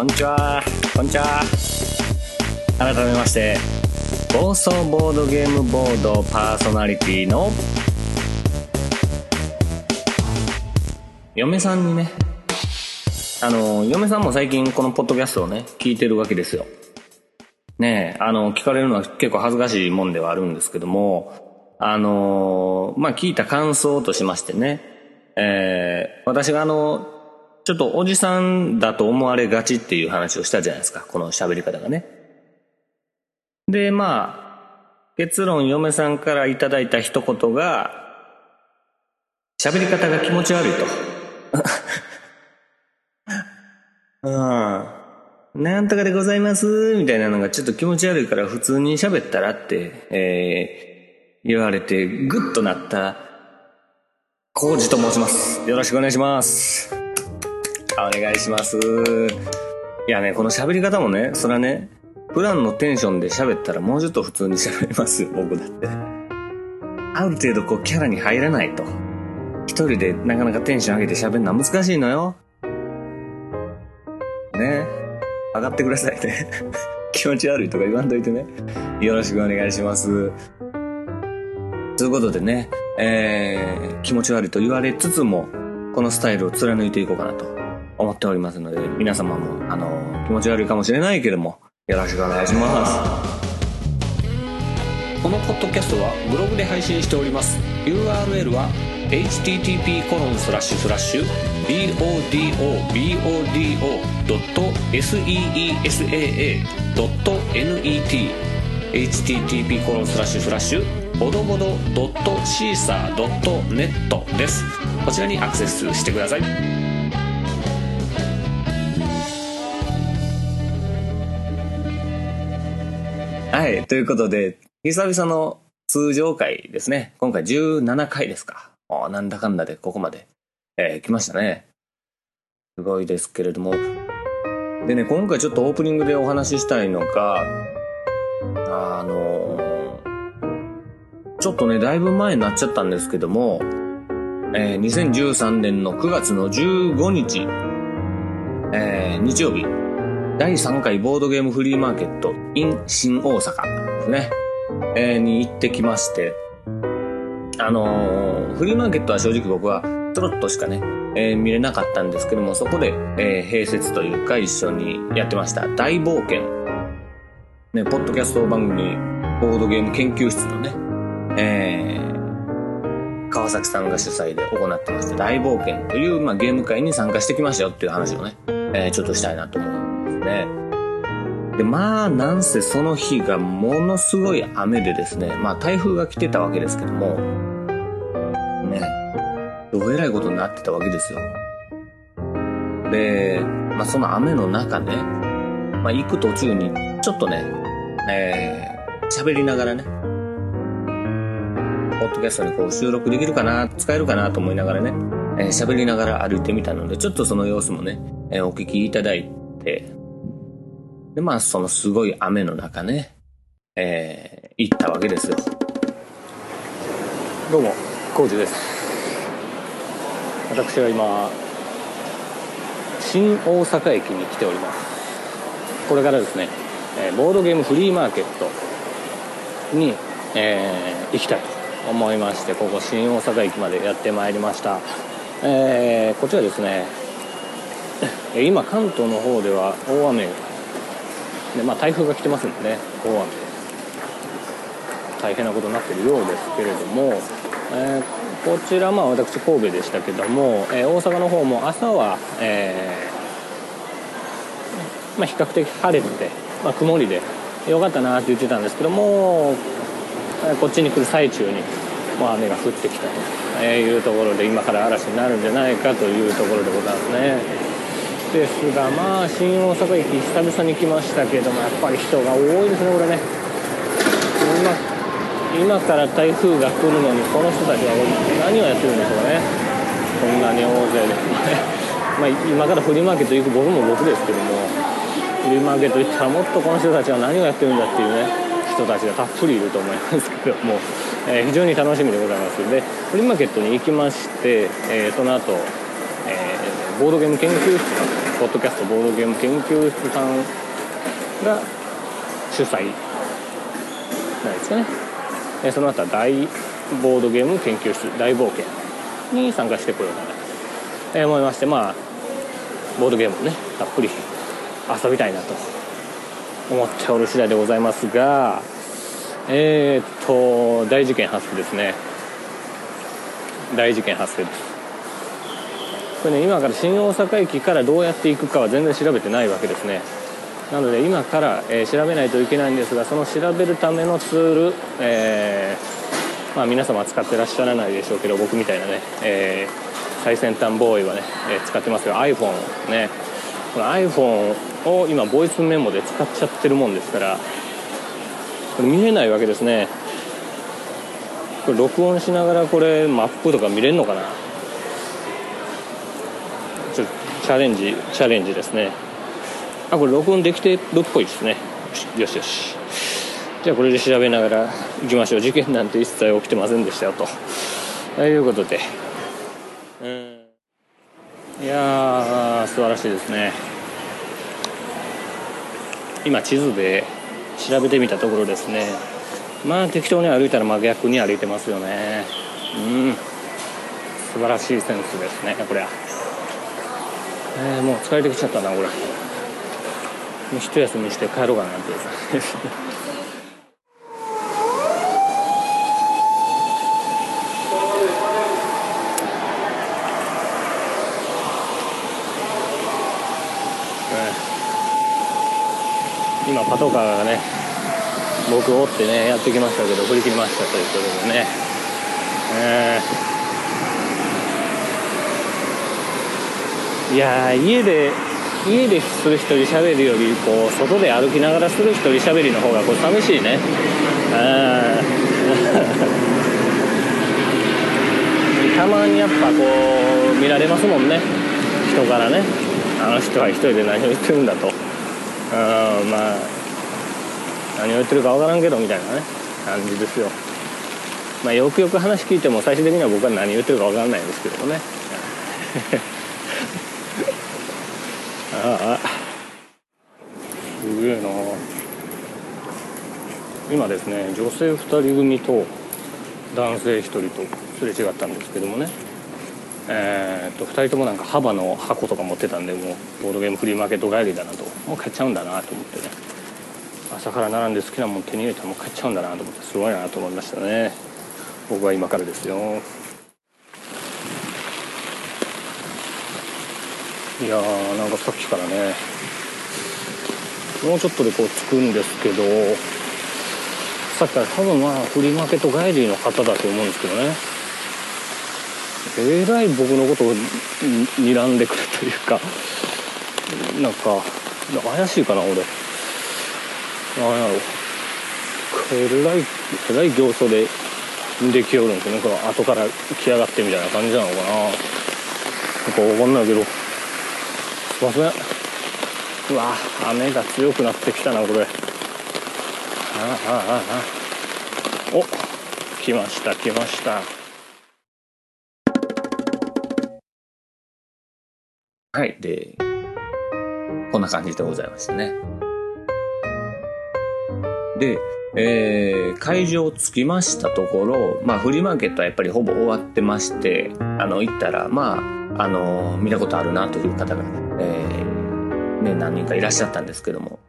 こんにちは。こんにちは。改めまして放送ボードゲームボードパーソナリティの嫁さんにねあの嫁さんも最近このポッドキャストをね聞いてるわけですよ。ねえあの聞かれるのは結構恥ずかしいもんではあるんですけどもあのまあ、聞いた感想としましてね、えー、私があの、ちょっとおじさんだと思われがちっていう話をしたじゃないですか、この喋り方がね。で、まあ、結論嫁さんからいただいた一言が、喋り方が気持ち悪いと。うん。なんとかでございます、みたいなのがちょっと気持ち悪いから普通に喋ったらって、えー、言われてグッとなったコウジと申しますよろしくお願いしますお願いします。いやねこの喋り方もねそれはね普段のテンションで喋ったらもうちょっと普通に喋りますよ 僕だって。ある程度こうキャラに入らないと。一人でなかなかテンション上げて喋るのは難しいのよ。ね。上がってくださいね。気持ち悪いとか言わんといてね。よろしくお願いします。ということでね、えー、気持ち悪いと言われつつも、このスタイルを貫いていこうかなと。思っておりますので、皆様も、あの、気持ち悪いかもしれないけども、よろしくお願いします。このポッドキャストはブログで配信しております。URL は http コロンスラッシュスラッシュ bodobodo.seesaa.net http コロンスラッシュスラッシュボドボドドットシーサードットネットですこちらにアクセスしてくださいはい。ということで久々の通常回ですね。今回17回ですか。なんだかんだでここまで、えー、来ましたね。すごいですけれども。でね今回ちょっとオープニングでお話ししたいのがあのちょっとね、だいぶ前になっちゃったんですけども、えー、2013年の9月の15日、えー、日曜日、第3回ボードゲームフリーマーケット in 新大阪ですね、えー、に行ってきまして、あのー、フリーマーケットは正直僕はちょろっとしかね、えー、見れなかったんですけども、そこで、えー、併設というか一緒にやってました大冒険。ね、ポッドキャスト番組、ボードゲーム研究室のね、えー、川崎さんが主催で行ってまして、大冒険という、まあ、ゲーム会に参加してきましたよっていう話をね、えー、ちょっとしたいなと思うんですね。で、まあ、なんせその日がものすごい雨でですね、まあ、台風が来てたわけですけども、ね、どえらいことになってたわけですよ。で、まあ、その雨の中ね、まあ、行く途中に、ちょっとね、えー、喋りながらね、ポッドキャストにこう収録できるかな、使えるかなと思いながらね、えー、喋りながら歩いてみたので、ちょっとその様子もね、えー、お聞きいただいて、で、まあ、そのすごい雨の中ね、えー、行ったわけですよ。どうも、コウジです。私は今、新大阪駅に来ております。これからですね、えボードゲームフリーマーケットに、えー、行きたいと思いましてここ新大阪駅までやってまいりました、えー、こちらですね今関東の方では大雨で、まあ、台風が来てますんでね大雨大変なことになってるようですけれども、えー、こちらまあ私神戸でしたけども、えー、大阪の方も朝は、えーまあ、比較的晴れて、まあ、曇りでよかったなって言ってたんですけどもこっちに来る最中にもう雨が降ってきたというところで今から嵐になるんじゃないかというところでございますね。ですがまあ新大阪駅久々に来ましたけどもやっぱり人が多いですねこれね。今今から台風が来るのにこの人たちは何をやってるんでしょうかね。こんなに大勢で。まあ今からフリーマーケット行く僕も僕ですけどもフリーマーケット行ったらもっとこの人たちは何をやってるんだっていうね人たちがたっぷりいると思いますけども、えー、非常に楽しみでございます。でフリーマーケットに行きまして、えー、その後、ボードゲーム研究室ポッドキャストボードゲーム研究室さんが主催なんですかね、え、その後は大ボードゲーム研究室大冒険に参加してこようかなと、思いましてまあボードゲームをねたっぷり遊びたいなと思っておる次第でございますがえー、っと大事件発生ですね。大事件発生です。これね今から新大阪駅からどうやって行くかは全然調べてないわけですね。なので今から、えー、調べないといけないんですがその調べるためのツール、えー、まあ、皆様使ってらっしゃらないでしょうけど僕みたいなね、えー、最先端ボーイはね、え使ってますよ。iPhone ね。この iPhone を今ボイスメモで使っちゃってるもんですからこれ見えないわけですね。これ録音しながらこれマップとか見れるのかなちょっとチャレンジチャレンジですね。あこれ録音できてるっぽいですね。よしよし。じゃあこれで調べながら行きましょう。事件なんて一切起きてませんでしたよと。ということで。うん。いやー素晴らしいですね。今地図で調べてみたところですね。まあ適当に歩いたら真逆に歩いてますよね。うん。素晴らしいセンスですねこれはえー、もう疲れてきちゃったなこれ。もう一休みして帰ろうかなって今パトカーがね僕を追ってねやってきましたけど振り切りましたということでね。えー、いや家で家でする一人喋りよりこう外で歩きながらする一人喋りの方がこう寂しいね。たまにやっぱこう見られますもんね。人からね。あの人は一人で何を言ってるんだと。うんまあ何を言ってるか分からんけどみたいなね感じですよ。まあよくよく話聞いても最終的には僕は何言ってるか分からないんですけどね。あすげえな。今ですね女性2人組と男性1人とすれ違ったんですけどもね。えー、っと2人ともなんか幅の箱とか持ってたんでもうボードゲームフリーマーケット帰りだなと。もう買っちゃうんだなと思ってね。朝から並んで好きなもん手に入れたらもう買っちゃうんだなと思ってすごいなと思いましたね。僕は今からですよ。いやーなんかさっきからねもうちょっとでこう着くんですけどさっきから多分まあフリーマーケット帰りの方だと思うんですけどね。えらい僕のことを睨んでくるというかなんか怪しいかな俺。何やろ。えらいえらい形相でできよるんですよね。この後から来やがってみたいな感じなのかな。なんか分かんないけど。ませんうわ雨が強くなってきたなこれあああああお来ました来ましたはい。で、こんな感じでございましたね。で、えー、会場着きましたところ、まあ、フリーマーケットはやっぱりほぼ終わってまして、あの、行ったら、まあ、あの、見たことあるなという方が、えー、ね、何人かいらっしゃったんですけども、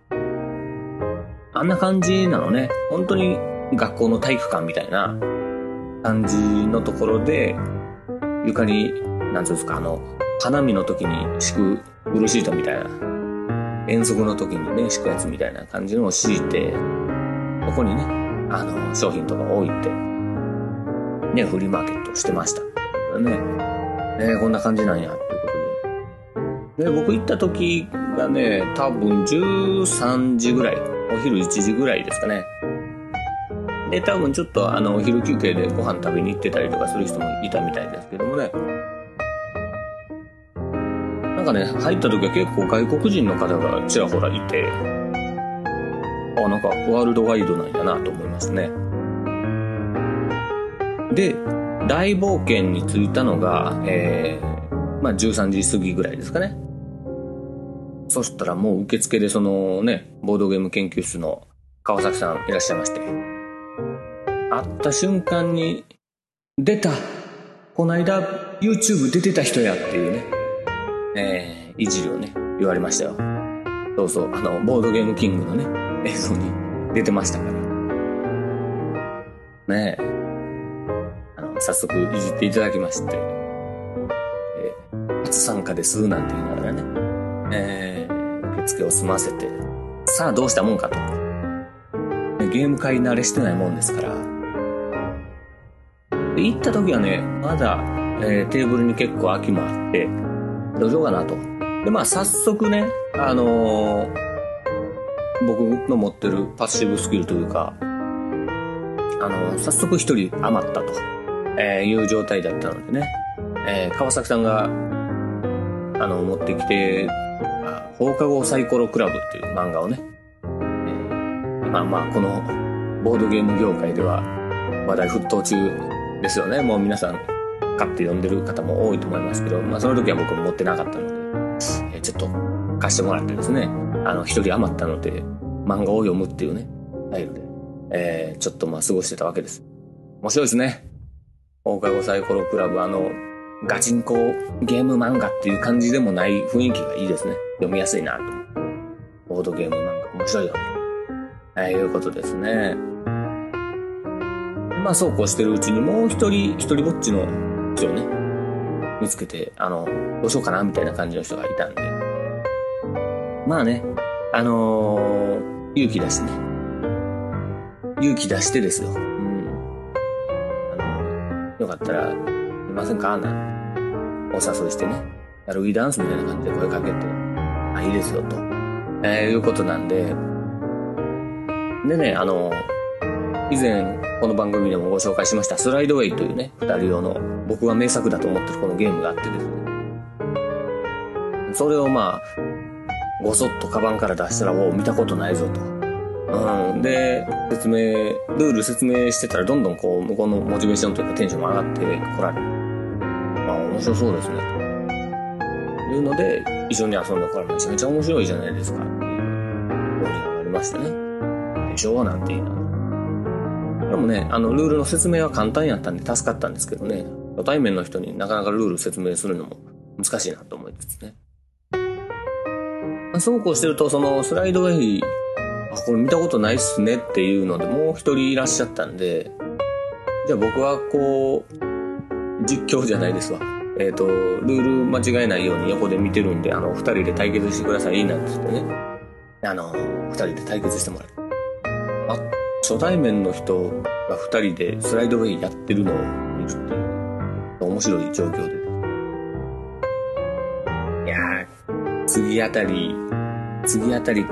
あんな感じなのね。本当に学校の体育館みたいな感じのところで、床に、なんつうんですか、あの、花見の時に敷くブルーシートみたいな、遠足の時にね、敷くやつみたいな感じのを敷いて、ここにね、あの、商品とか置いて、ね、フリーマーケットしてました。ね。ねこんな感じなんや、というこで。僕行った時がね、多分13時ぐらい、お昼1時ぐらいですかね。で、多分ちょっとあの、お昼休憩でご飯食べに行ってたりとかする人もいたみたいですけどもね。なんかね、入った時は結構外国人の方がちらほらいて、あ、なんかワールドワイドなんやなと思いますね。で、大冒険に着いたのが、えー、まあ13時過ぎぐらいですかね。そしたらもう受付でそのね、ボードゲーム研究室の川崎さんいらっしゃいまして、会った瞬間に、出たこないだ YouTube 出てた人やっていうね、えー、いじりをね、言われましたよ。そうそう、あの、ボードゲームキングのね、映像に出てましたから。ねえ。あの、早速いじっていただきまして、えー、初参加ですなんて言いながらね、えー、受付を済ませて、さあどうしたもんかと。ゲーム会慣れしてないもんですから。で、行った時はね、まだ、えー、テーブルに結構空きもあって、どうしようかなと。で、まあ、早速ね、あのー、僕の持ってるパッシブスキルというか、あのー、早速一人余ったと、えー、いう状態だったのでね、えー、川崎さんが、あの、持ってきて、放課後サイコロクラブっていう漫画をね、えー、まあまあ、このボードゲーム業界では話題沸騰中ですよね。もう皆さん買って読んでる方も多いと思いますけど、まあその時は僕も持ってなかったので、えー、ちょっと貸してもらってですね、あの、一人余ったので、漫画を読むっていうね、スタイルで、えー、ちょっとまあ過ごしてたわけです。面白いですね。放課後サイコロクラブ、あの、ガチンコゲーム漫画っていう感じでもない雰囲気がいいですね。読みやすいなと。ボードゲーム漫画面白いよ。えー、いうことですね。まあそうこうしてるうちにもう一人、一人ぼっちの人をね、見つけて、あの、どうしようかなみたいな感じの人がいたんで。まあね、あのー、勇気出してね。勇気出してですよ。うん。あの、よかったら、いませんか？なんてお誘いしてね。やるウィダンスみたいな感じで声かけて、あ、いいですよ、と。えー、いうことなんで。でね、あの、以前、この番組でもご紹介しましたスライドウェイというね、二人用の僕が名作だと思ってるこのゲームがあってですね。それをまあ、ごそっとカバンから出したら、お見たことないぞと。うん。で、説明、ルール説明してたら、どんどんこう、向こうのモチベーションというかテンションも上がってこられる。面白そうですね、と。いうので、一緒に遊んだからめちゃめちゃ面白いじゃないですか、っていう、論理がありましたね。でしょなんて言いながら。でもね、あの、ルールの説明は簡単やったんで助かったんですけどね、初対面の人になかなかルール説明するのも難しいなと思いつつね。まあ、そうこうしてると、そのスライドウェイ、あ、これ見たことないっすねっていうので、もう一人いらっしゃったんで、じゃあ僕はこう、実況じゃないですわ。えっ、ー、と、ルール間違えないように横で見てるんで、あの、二人で対決してください、なんて言ってね。あの、二人で対決してもらう。あ、初対面の人が二人でスライドウェイやってるのを見るっていう、面白い状況で。いやー、次あたり、次あたり、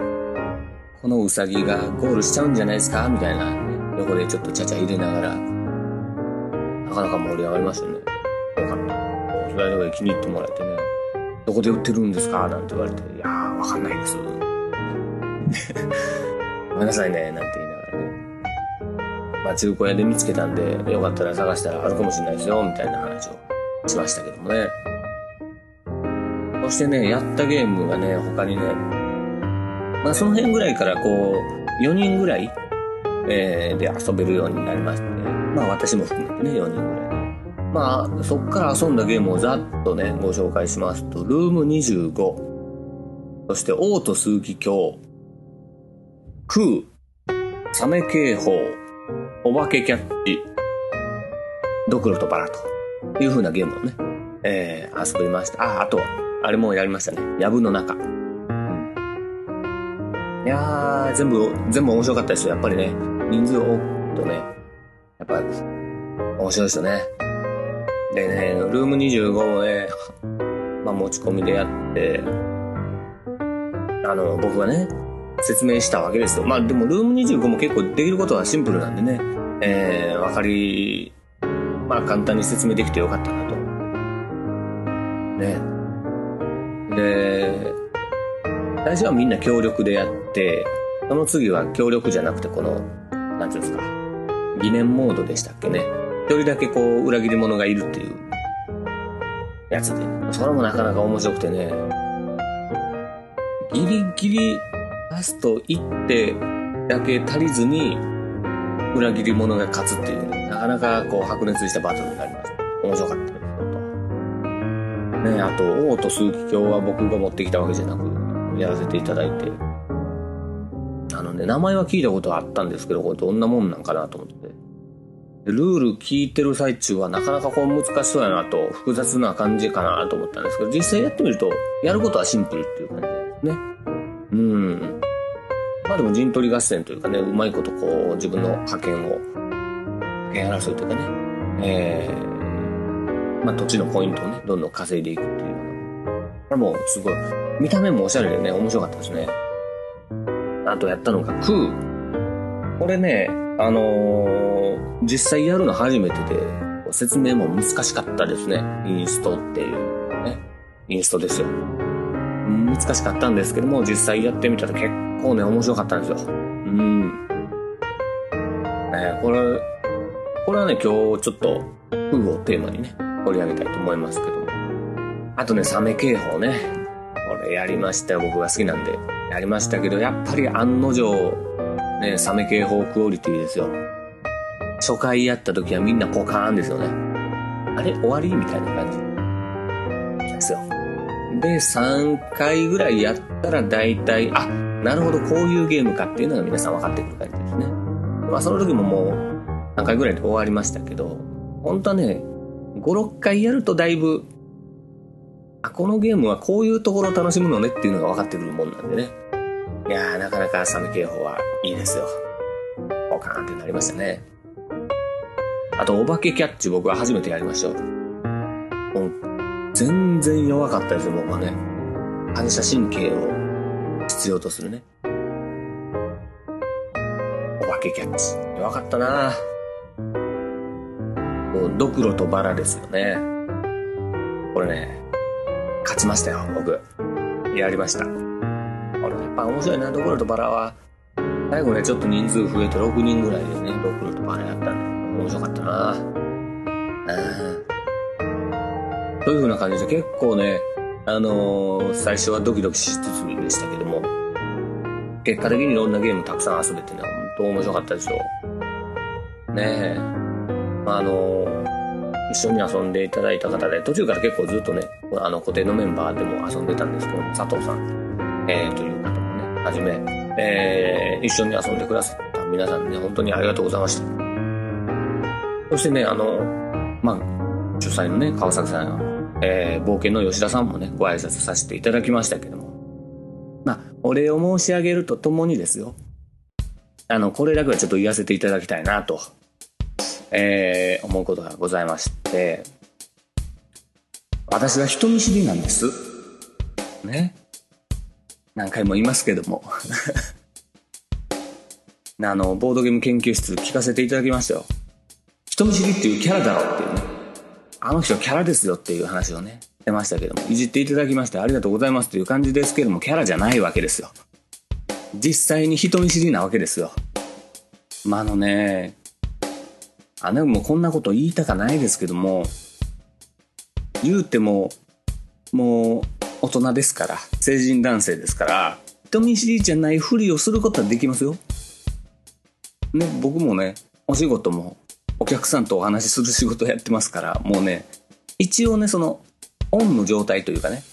このウサギがゴールしちゃうんじゃないですか？みたいな、横でちょっとちゃちゃ入れながら、なかなか盛り上がりましたね。よかった。スライドウェイ気に入ってもらえてね、どこで売ってるんですか？なんて言われて、いやー、わかんないです。ごめんなさいね、なんて言いながらね。まあ、中古屋で見つけたんで、よかったら探したらあるかもしれないですよ、みたいな話をしましたけどもね。そしてね、やったゲームがね、他にね、まあその辺ぐらいからこう、4人ぐらい、えー、で遊べるようになりまして、まあ私も含めてね、4人ぐらい。まあ、そっから遊んだゲームをざっとね、ご紹介しますと、ルーム25、そして、オート数奇鏡、クー、サメ警報、お化けキャッチ、ドクロとバラという風なゲームをね、えー、遊びました。あ、あと、あれもやりましたね。やぶの中。うん。いやー、全部、全部面白かったですよ。やっぱりね、人数多くとね、やっぱ、面白いですよね。でね、ルーム25もね、まあ持ち込みでやって、あの、僕がね、説明したわけですよ。まあでもルーム25も結構できることはシンプルなんでね、えー、わかり、まあ簡単に説明できてよかったなと。ね。で、最初はみんな協力でやって、その次は協力じゃなくてこの、なんていうんですか、疑念モードでしたっけね。一人だけこう裏切り者がいるっていうやつで、それもなかなか面白くてね、ギリギリラスト1手だけ足りずに裏切り者が勝つっていうね、なかなかこう白熱したバトルになりました。面白かったですよと。ねあと、王と数奇鏡は僕が持ってきたわけじゃなく、やらせていただいて。あのね、名前は聞いたことはあったんですけど、これどんなもんなんかなと思って。ルール聞いてる最中はなかなかこう難しそうやなと、複雑な感じかなと思ったんですけど、実際やってみると、やることはシンプルっていう感じですね。うん。まあでも陣取り合戦というかね、うまいことこう自分の覇権を、覇権争いというかね、えー、まあ土地のポイントをね、どんどん稼いでいくっていうのが。これもすごい、見た目もおしゃれでね、面白かったですね。あとやったのが、クー。これね、あのー実際やるの初めてで、説明も難しかったですね。インストっていうね。インストですよ。難しかったんですけども、実際やってみたら結構ね、面白かったんですよ。うん。ねこれ、これはね、今日ちょっと、風をテーマにね、取り上げたいと思いますけども。あとね、サメ警報ね。これやりましたよ。僕が好きなんで。やりましたけど、やっぱり案の定、ね、サメ警報クオリティですよ。初回やった時はみんなポカーンですよね。あれ終わりみたいな感じ。ですよ。で、3回ぐらいやったら大体、あ、なるほど、こういうゲームかっていうのが皆さん分かってくる感じですね。まあその時ももう何回ぐらいで終わりましたけど、本当はね、5、6回やるとだいぶ、あ、このゲームはこういうところを楽しむのねっていうのが分かってくるもんなんでね。いやー、なかなかサメ警報はいいですよ。ポカーンってなりましたね。あと、お化けキャッチ僕は初めてやりましたよ。もう、全然弱かったですよ、僕はね。反射神経を必要とするね。お化けキャッチ。弱かったなもう、ドクロとバラですよね。これね、勝ちましたよ、僕。やりました。これやっぱ面白いな、ドクロとバラは。最後ね、ちょっと人数増えて6人ぐらいでね、ドクロとバラやったんで、面白かったなうん。そういう風な感じで結構ね、あのー最初はドキドキしつつでしたけども、結果的にいろんなゲームたくさん遊べてね、本当面白かったですよ。ねえ。まあ、あのー一緒に遊んでいただいた方で、途中から結構ずっとね、あの固定のメンバーでも遊んでたんですけども、佐藤さん、えー、という方もね、はじめ、えー、一緒に遊んでくださった皆さんね、本当にありがとうございました。そしてね、あの、まあ、主催のね、川崎さん、えー、冒険の吉田さんもね、ご挨拶させていただきましたけども、まあ、お礼を申し上げるとともにですよ、あの、これだけはちょっと言わせていただきたいなと、えー、思うことがございまして、私は人見知りなんです。ね。何回も言いますけども。あの、ボードゲーム研究室聞かせていただきましたよ。人見知りっていうキャラだろうっていうね。あの人キャラですよっていう話をね、してましたけども、いじっていただきましてありがとうございますという感じですけども、キャラじゃないわけですよ。実際に人見知りなわけですよ。まあ、あのね、あの、もこんなこと言いたかないですけども、言うても、もう大人ですから、成人男性ですから、人見知りじゃないふりをすることはできますよ。ね、僕もね、お仕事もお客さんとお話しする仕事やってますから、もうね、一応ね、その、オンの状態というかね、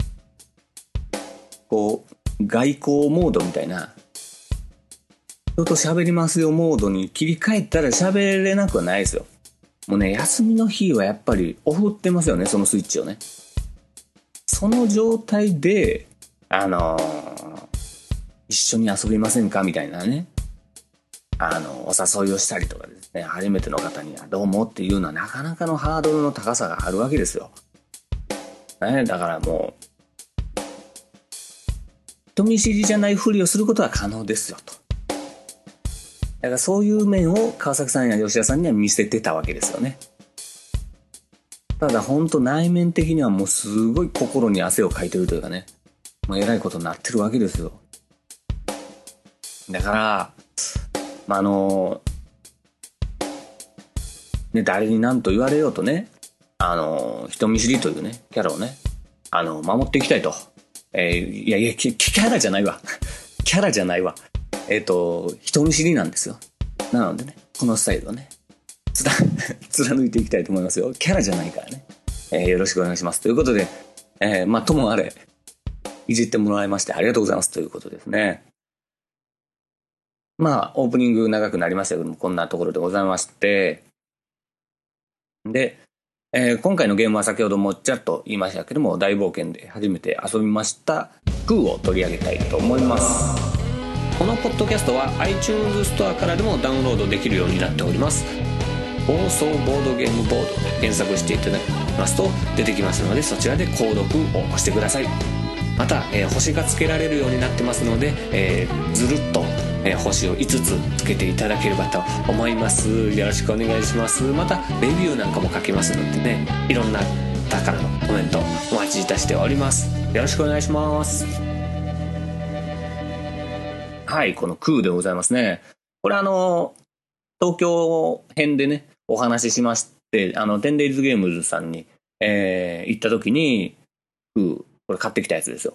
こう、外交モードみたいな、人と喋りますよモードに切り替えたら喋れなくはないですよ。もうね、休みの日はやっぱりオフってますよね、そのスイッチをね。その状態で、あのー一緒に遊びませんかみたいなね。あの、お誘いをしたりとかで初めての方にはどうもっていうのはなかなかのハードルの高さがあるわけですよ。ね、だからもう、人見知りじゃないふりをすることは可能ですよと。だからそういう面を川崎さんや吉田さんには見せてたわけですよね。ただ本当内面的にはもうすごい心に汗をかいてるというかね、もう偉いことになってるわけですよ。だから、まあ、あの、ね、誰に何と言われようとね、あの、人見知りというね、キャラをね、あの、守っていきたいと。えー、いやいや、キャラじゃないわ。キャラじゃないわ。えっ、ー、と、人見知りなんですよ。なのでね、このスタイルをね、貫いていきたいと思いますよ。キャラじゃないからね。えー、よろしくお願いします。ということで、えー、まあ、ともあれ、いじってもらいましてありがとうございますということですね。まあ、オープニング長くなりましたけども、こんなところでございまして、で、えー、今回のゲームは先ほどもちゃっと言いましたけども、大冒険で初めて遊びました、クーを取り上げたいと思います。このポッドキャストは iTunes ストアからでもダウンロードできるようになっております。放送ボードゲームボードで検索していただきますと出てきますので、そちらで購読を押してください。また、えー、星がつけられるようになってますので、えー、ずるっとえー、星を5つつけていただければと思います。よろしくお願いします。またレビューなんかも書けますのでねいろんな方からのコメントお待ちいたしております。よろしくお願いします。はいこの空でございますね。これあの東京編でねお話ししましてあのテンデイズゲームズさんに、えー、行った時に空これ買ってきたやつですよ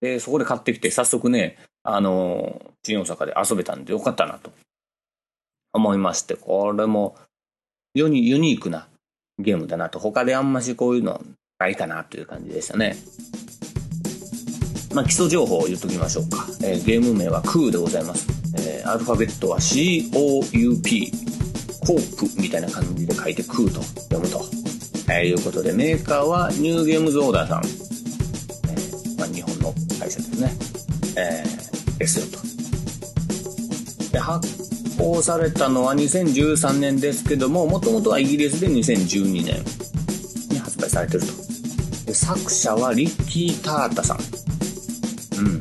でそこで買ってきて早速ねあの、新大阪で遊べたんでよかったなと思いまして、これも非常にユニークなゲームだなと、他であんましこういうのないかなという感じでしたね。まあ、基礎情報を言っときましょうか。えー、ゲーム名は COO でございます。えー、アルファベットは COUP、コープみたいな感じで書いて COO と読むと。えー、いうことで、メーカーはニューゲームズオーダーさん。えーまあ、日本の会社ですね。えーですよと。で発行されたのは2013年ですけどももともとはイギリスで2012年に発売されてるとで作者はリッキー・タータさんうん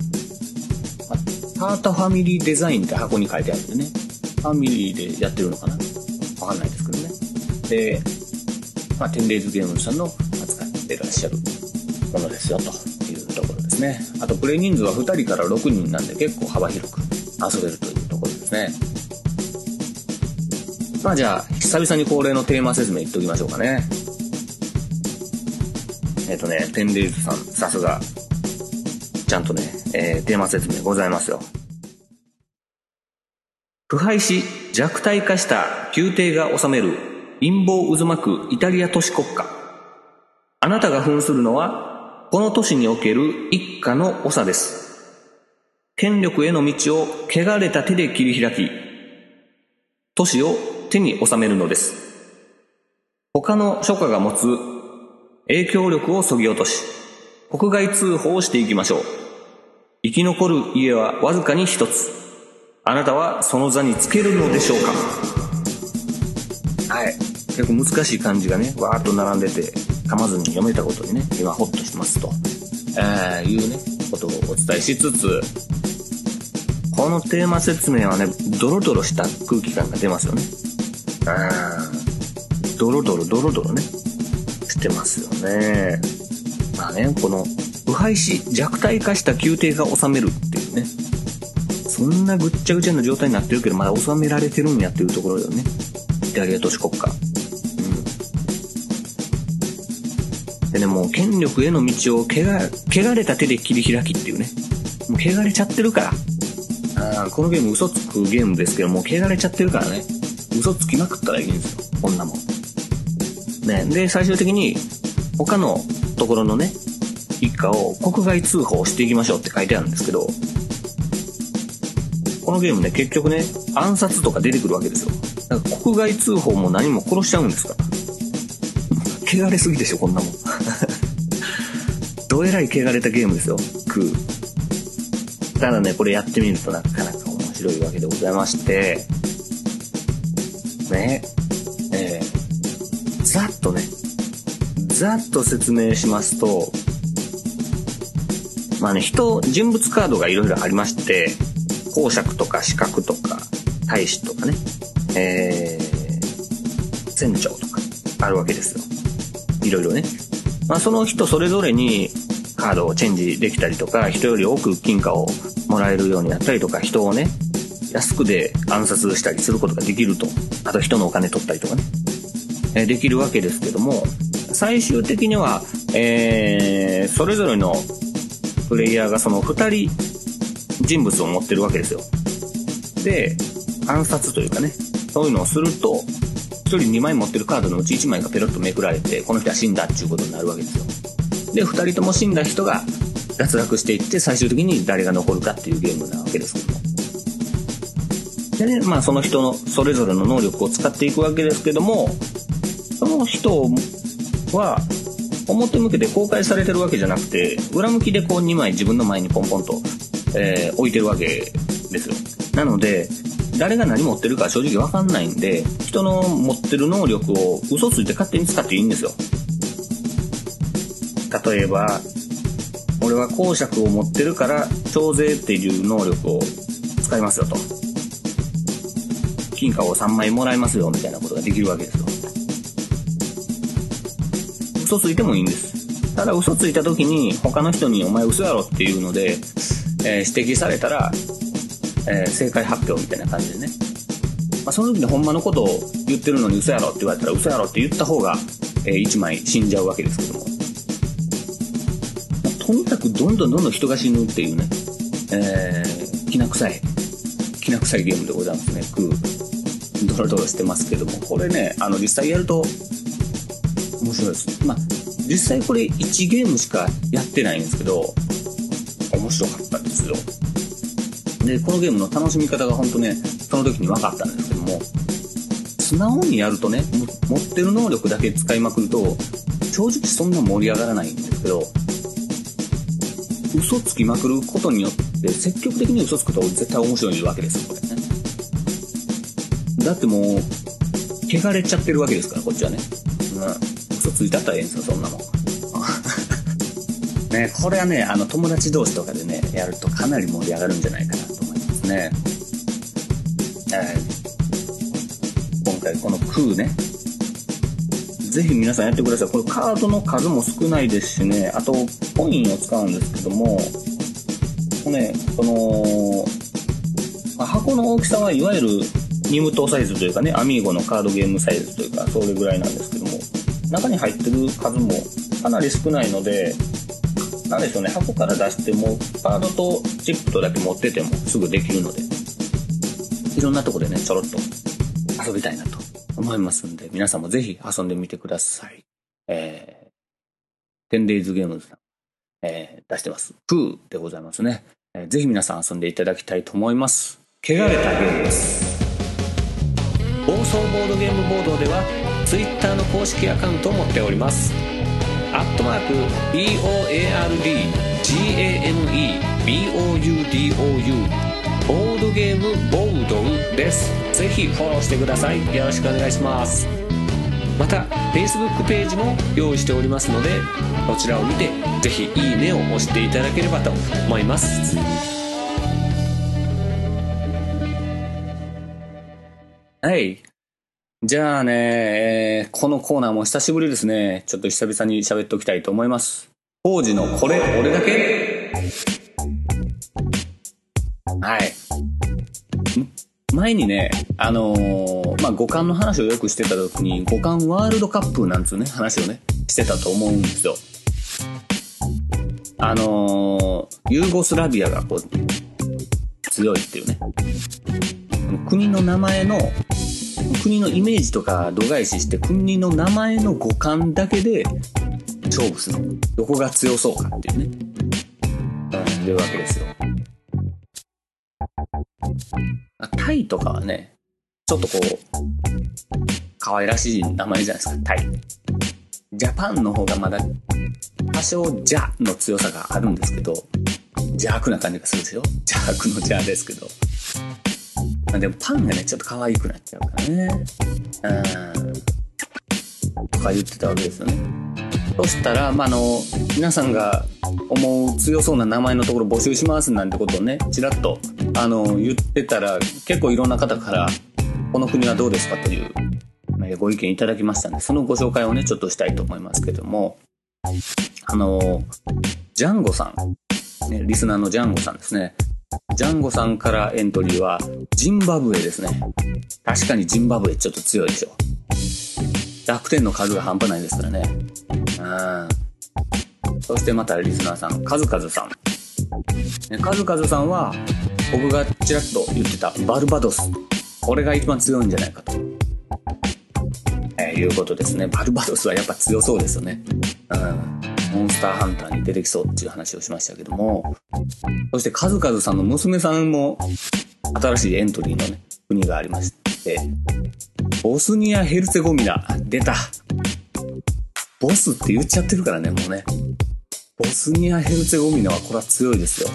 タータファミリーデザインって箱に書いてあるんでねファミリーでやってるのかなわかんないですけどねで、まあ、テンデイズゲームさんの扱ってらっしゃるものですよというところですね。あとプレイ人数は2人から6人なんで結構幅広く遊べるというところですね。まあじゃあ、久々に恒例のテーマ説明言っておきましょうかね。えっ、ー、とね、テンデイズさん、さすが、ちゃんとね、えー、テーマ説明ございますよ。腐敗し弱体化した宮廷が治める陰謀渦巻くイタリア都市国家。あなたが扮するのはこの都市における一家の長です。権力への道を汚れた手で切り開き、都市を手に収めるのです。他の諸家が持つ影響力を削ぎ落とし、国外通報をしていきましょう。生き残る家はわずかに一つ。あなたはその座につけるのでしょうか？結構難しい漢字がね、わーっと並んでて、噛まずに読めたことにね、今ホッとしますと、えー、いうね、ことをお伝えしつつ、このテーマ説明はね、ドロドロした空気感が出ますよね。うん。ドロドロドロドロね、してますよね。まあね、この、腐敗し弱体化した宮廷が治めるっていうね。そんなぐっちゃぐちゃな状態になってるけど、まだ収められてるんやっていうところだよね。イタリア都市国家。ね、もう権力への道を汚れた手で切り開きっていうね。もう汚れちゃってるから。あこのゲーム嘘つくゲームですけど、もう汚れちゃってるからね。嘘つきまくったらいいんですよ。こんなもん。ね、で、最終的に、他のところのね、一家を国外通報していきましょうって書いてあるんですけど、このゲームね、結局ね、暗殺とか出てくるわけですよ。だから国外通報も何も殺しちゃうんですから。汚れすぎでしょ、こんなもん。どえらい汚れたゲームですよ、クー。ただね、これやってみるとなかなか面白いわけでございまして、ね。えー、ざっとね。ざっと説明しますとまあね人人物カードがいろいろありまして公爵とか資格とか大使とかね。えー、船長とかあるわけですよ。いろいろね。まあその人それぞれにカードをチェンジできたりとか人より多く金貨をもらえるようになったりとか人をね安くで暗殺したりすることができると。あと人のお金取ったりとかね、えできるわけですけども最終的には、えー、それぞれのプレイヤーがその2人人物を持ってるわけですよ。で暗殺というかねそういうのをすると人2枚持ってるカードのうち1枚がペロッとめくられてこの人は死んだっていうことになるわけですよで2人とも死んだ人が脱落していって最終的に誰が残るかっていうゲームなわけですけどもでねまあその人のそれぞれの能力を使っていくわけですけどもその人は表向けで公開されてるわけじゃなくて裏向きでこう2枚自分の前にポンポンと、えー、置いてるわけですよなので誰が何持ってるか正直わかんないんで人の持ってる能力を嘘ついて勝手に使っていいんですよ。例えば俺は公爵を持ってるから徴税っていう能力を使いますよと。金貨を3枚もらえますよみたいなことができるわけですよ。嘘ついてもいいんです。ただ嘘ついた時に他の人に「お前嘘やろ」っていうので、えー、指摘されたら、えー、正解発表みたいな感じでね、まあ、その時にほんまのことを言ってるのに嘘やろって言われたら嘘やろって言った方が、えー、1枚死んじゃうわけですけどもまとにかくどんどんどんどん人が死ぬっていうね、えー、きな臭い、きな臭いゲームでございますね。クー、ドロドロしてますけども、これね、あの、実際やると、面白いです。まあ、実際これ1ゲームしかやってないんですけど、面白かったですよ。で、このゲームの楽しみ方が本当ね、その時に分かったんですけども、素直にやるとね、持ってる能力だけ使いまくると、正直そんな盛り上がらないんですけど、嘘つきまくることによって積極的に嘘つくと絶対面白いわけですよこれね。だってもう汚れちゃってるわけですからこっちはね、うん、嘘ついたったらええんですよそんなもん。ねこれはねあの友達同士とかでねやるとかなり盛り上がるんじゃないかな。ね、えー、今回この「空ね。ぜひ皆さんやってください。これカードの数も少ないですしね、あとコインを使うんですけども、ね、この、ま箱の大きさはいわゆるニムトサイズというかね、アミーゴのカードゲームサイズというか、それぐらいなんですけども、中に入ってる数もかなり少ないので、なんでしょうね、箱から出しても、カードとチップとだけ持っててもすぐできるので、いろんなとこでね、ちょろっと遊びたいなと思いますんで、皆さんもぜひ遊んでみてください。えー、10days ゲームズさん、えー、出してます。プーでございますね、えー。ぜひ皆さん遊んでいただきたいと思います。汚れたゲームです。放送ボードゲームボードでは、Twitter の公式アカウントを持っております。アットマーク、BOARD、GAME、BOUDOU、ボードゲームボードウです。ぜひフォローしてください。よろしくお願いします。また Facebook ページも用意しておりますのでこちらを見てぜひいいねを押していただければと思います。はい。じゃあね、えー、このコーナーも久しぶりですね。ちょっと久々に喋っておきたいと思います。当時のこれ、俺だけ？はい。前にね、あのー、まあ、五感の話をよくしてた時に、五感ワールドカップなんつうね、話をね、してたと思うんですよ。あのー、ユーゴスラビアがこう、強いっていうね。国の名前の、国のイメージとか度外視して、国の名前の五感だけで勝負するの。どこが強そうかっていうね。うん、いうわけですよ。タイとかはね、ちょっとこう、可愛らしい名前じゃないですか、タイ。ジャパンの方がまだ、多少ジャの強さがあるんですけど、邪悪な感じがするんですよ。邪悪の邪ですけど。まあでもパンがね、ちょっと可愛くなっちゃうからね。うん。とか言ってたわけですよね。そしたら、まあ、あの、皆さんが思う強そうな名前のところ募集しますなんてことをね、ちらっと、あの、言ってたら、結構いろんな方から、この国はどうですかという、ご意見いただきましたので、そのご紹介をね、ちょっとしたいと思いますけども、あの、ジャンゴさん、ね、リスナーのジャンゴさんですね。ジャンゴさんからエントリーは、ジンバブエですね。確かにジンバブエちょっと強いでしょ。楽天の数が半端ないですからね。うん。そしてまたリスナーさん、カズカズさん。ねカズカズさんは、僕がちらっと言ってたバルバドス。これが一番強いんじゃないかと。えーいうことですね。バルバドスはやっぱ強そうですよね。うん。スターハンターに出てきそうっていう話をしましたけども。そしてカズカズさんの娘さんも新しいエントリーのね、国がありまして、ボスニア・ヘルツェゴミナ。出た。ボスって言っちゃってるからね、もうね。ボスニア・ヘルツェゴミナはこれは強いですよ、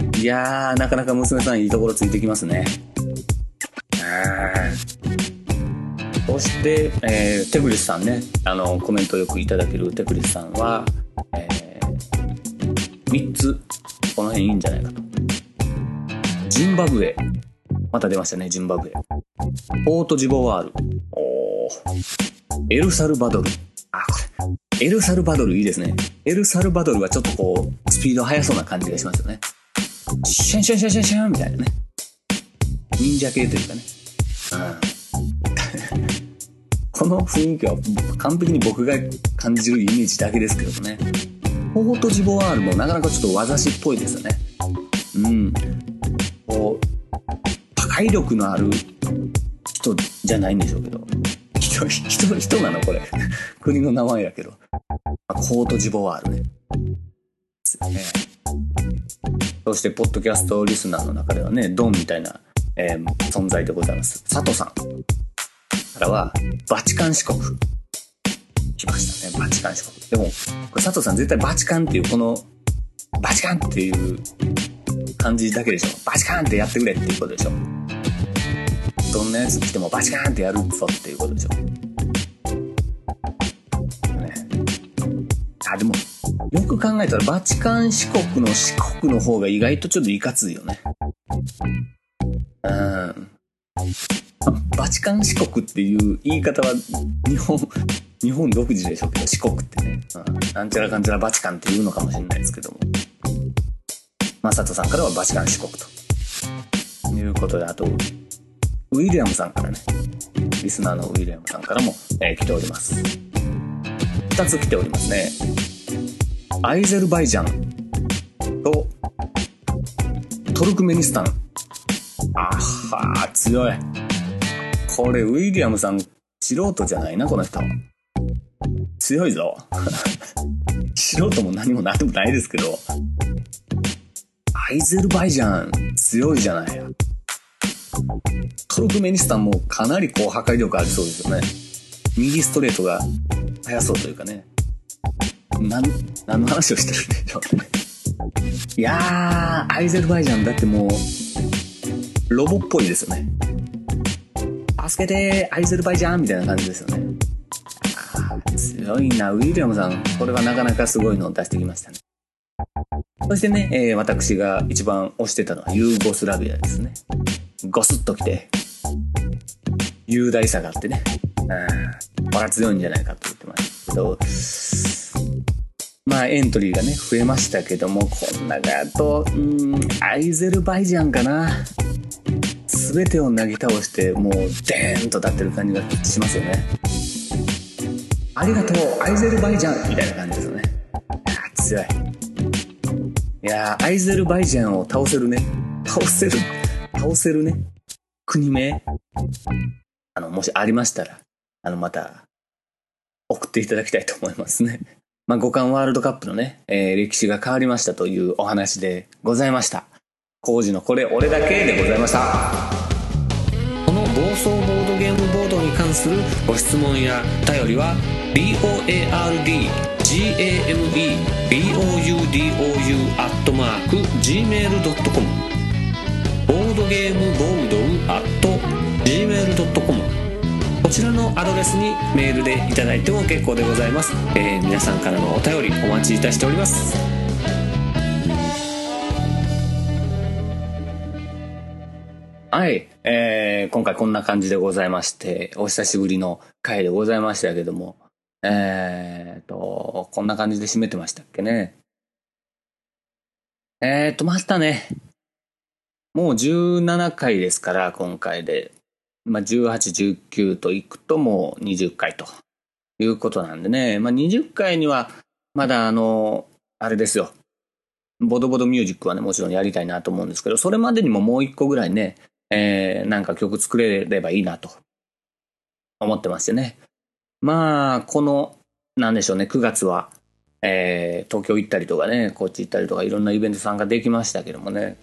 と。いやー、なかなか娘さんいいところついてきますね。そして、えーテクリスさんね、あの、コメントよくいただけるテクリスさんは、え3つ、この辺いいんじゃないかと。ジンバブエ。また出ましたね、ジンバブエ。ポートジボワール。おエルサルバドル。あ、これ。エルサルバドルいいですね。エルサルバドルはちょっとこう、スピード速そうな感じがしますよね。シャンシャンシャンシャンシャンみたいなね。忍者系というかね。うん。この雰囲気は完璧に僕が感じるイメージだけですけどもね。ポートジボワールもなかなかちょっと技師っぽいですよね。うん。こう、破壊力のある人じゃないんでしょうけど。人、人、人なのこれ。国の名前やけど。コートジボワールね。ですよね。そして、ポッドキャストリスナーの中ではね、ドンみたいな、えー存在でございます。佐藤さんからは、バチカン四国。来ましたね、バチカン四国。でも、これ佐藤さん絶対バチカンっていう、この、バチカンっていう感じだけでしょ。バチカンってやってくれっていうことでしょ。どんなやつ来てもバチカンってやるぞっていうことでしょ。ね。あ、でも、よく考えたらバチカン四国の四国の方が意外とちょっといかついよね。うん。バチカン四国っていう言い方は日本、日本独自でしょうけど、四国ってね。うん、なんちゃらかんちゃらバチカンって言うのかもしれないですけども。まあ、佐藤さんからはバチカン四国と。いうことで、あと、ウィリアムさんからね、リスナーのウィリアムさんからも、えー来ております。二つ来ておりますね。アイゼルバイジャンと、トルクメニスタン。あはー、強い。これ、ウィリアムさん、素人じゃないな、この人。強いぞ。素人も何も何でもないですけど。アイゼルバイジャン、強いじゃないや。トルクメニスタンもかなりこう破壊力ありそうですよね。右ストレートが速そうというかね。なん、何の話をしてるんでしょうね。いやー、アイゼルバイジャンだってもう、ロボっぽいですよね。助けて、アイゼルバイジャンみたいな感じですよね。強いな、ウィリアムさん。これはなかなかすごいのを出してきましたね。そしてね、えー私が一番推してたのはユーゴスラビアですね。ゴスッときて、雄大さがあってね、うん、これは強いんじゃないかと言ってましたけど、まあエントリーがね、増えましたけども、こん中だと、うん、アイゼルバイジャンかな。すべてをなぎ倒して、もう、デーンと立ってる感じがしますよね。ありがとう、アイゼルバイジャンみたいな感じですよね。いや強い。いやアイゼルバイジャンを倒せるね。倒せる、倒せるね。国名あの、もしありましたら、あの、また、送っていただきたいと思いますね。まあ、五冠ワールドカップのね、えー歴史が変わりましたというお話でございました。工事のこれ俺だけでございました。この暴走ボードゲームボードに関するご質問やお便りは boardgameboudou.gmail.com ボードゲームボードウ gmail.com こちらのアドレスにメールでいただいても結構でございます、えー皆さんからのお便りお待ちいたしております。はい、えー今回こんな感じでございましてお久しぶりの回でございましたけども。えーとこんな感じで締めてましたっけね。えーとまたね。もう17回ですから今回で。まあ、18、19といくともう20回と。いうことなんでね、まあ、20回にはまだあの、あれですよ、ボドボドミュージックはね、もちろんやりたいなと思うんですけど、それまでにももう一個ぐらいね、えーなんか曲作れればいいなと思ってましてね。まあ、この、なんでしょうね、9月は、えー東京行ったりとかね、こっち行ったりとかいろんなイベント参加できましたけどもね、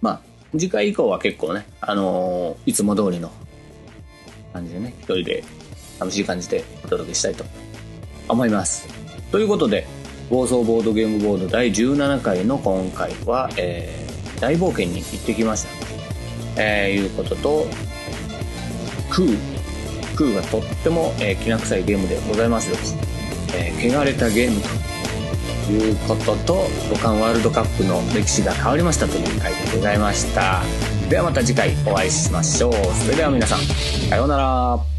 まあ、次回以降は結構ね、あのーいつも通りの感じでね、一人で楽しい感じでお届けしたいと思います。ということで、暴走ボードゲームボード第17回の今回は、えー大冒険に行ってきました。えーいうことと、クー、クーがとっても、えー、きな臭いゲームでございますよ。えー汚れたゲームということと土管ワールドカップの歴史が変わりましたという回でございました。ではまた次回お会いしましょう。それでは皆さんさようなら。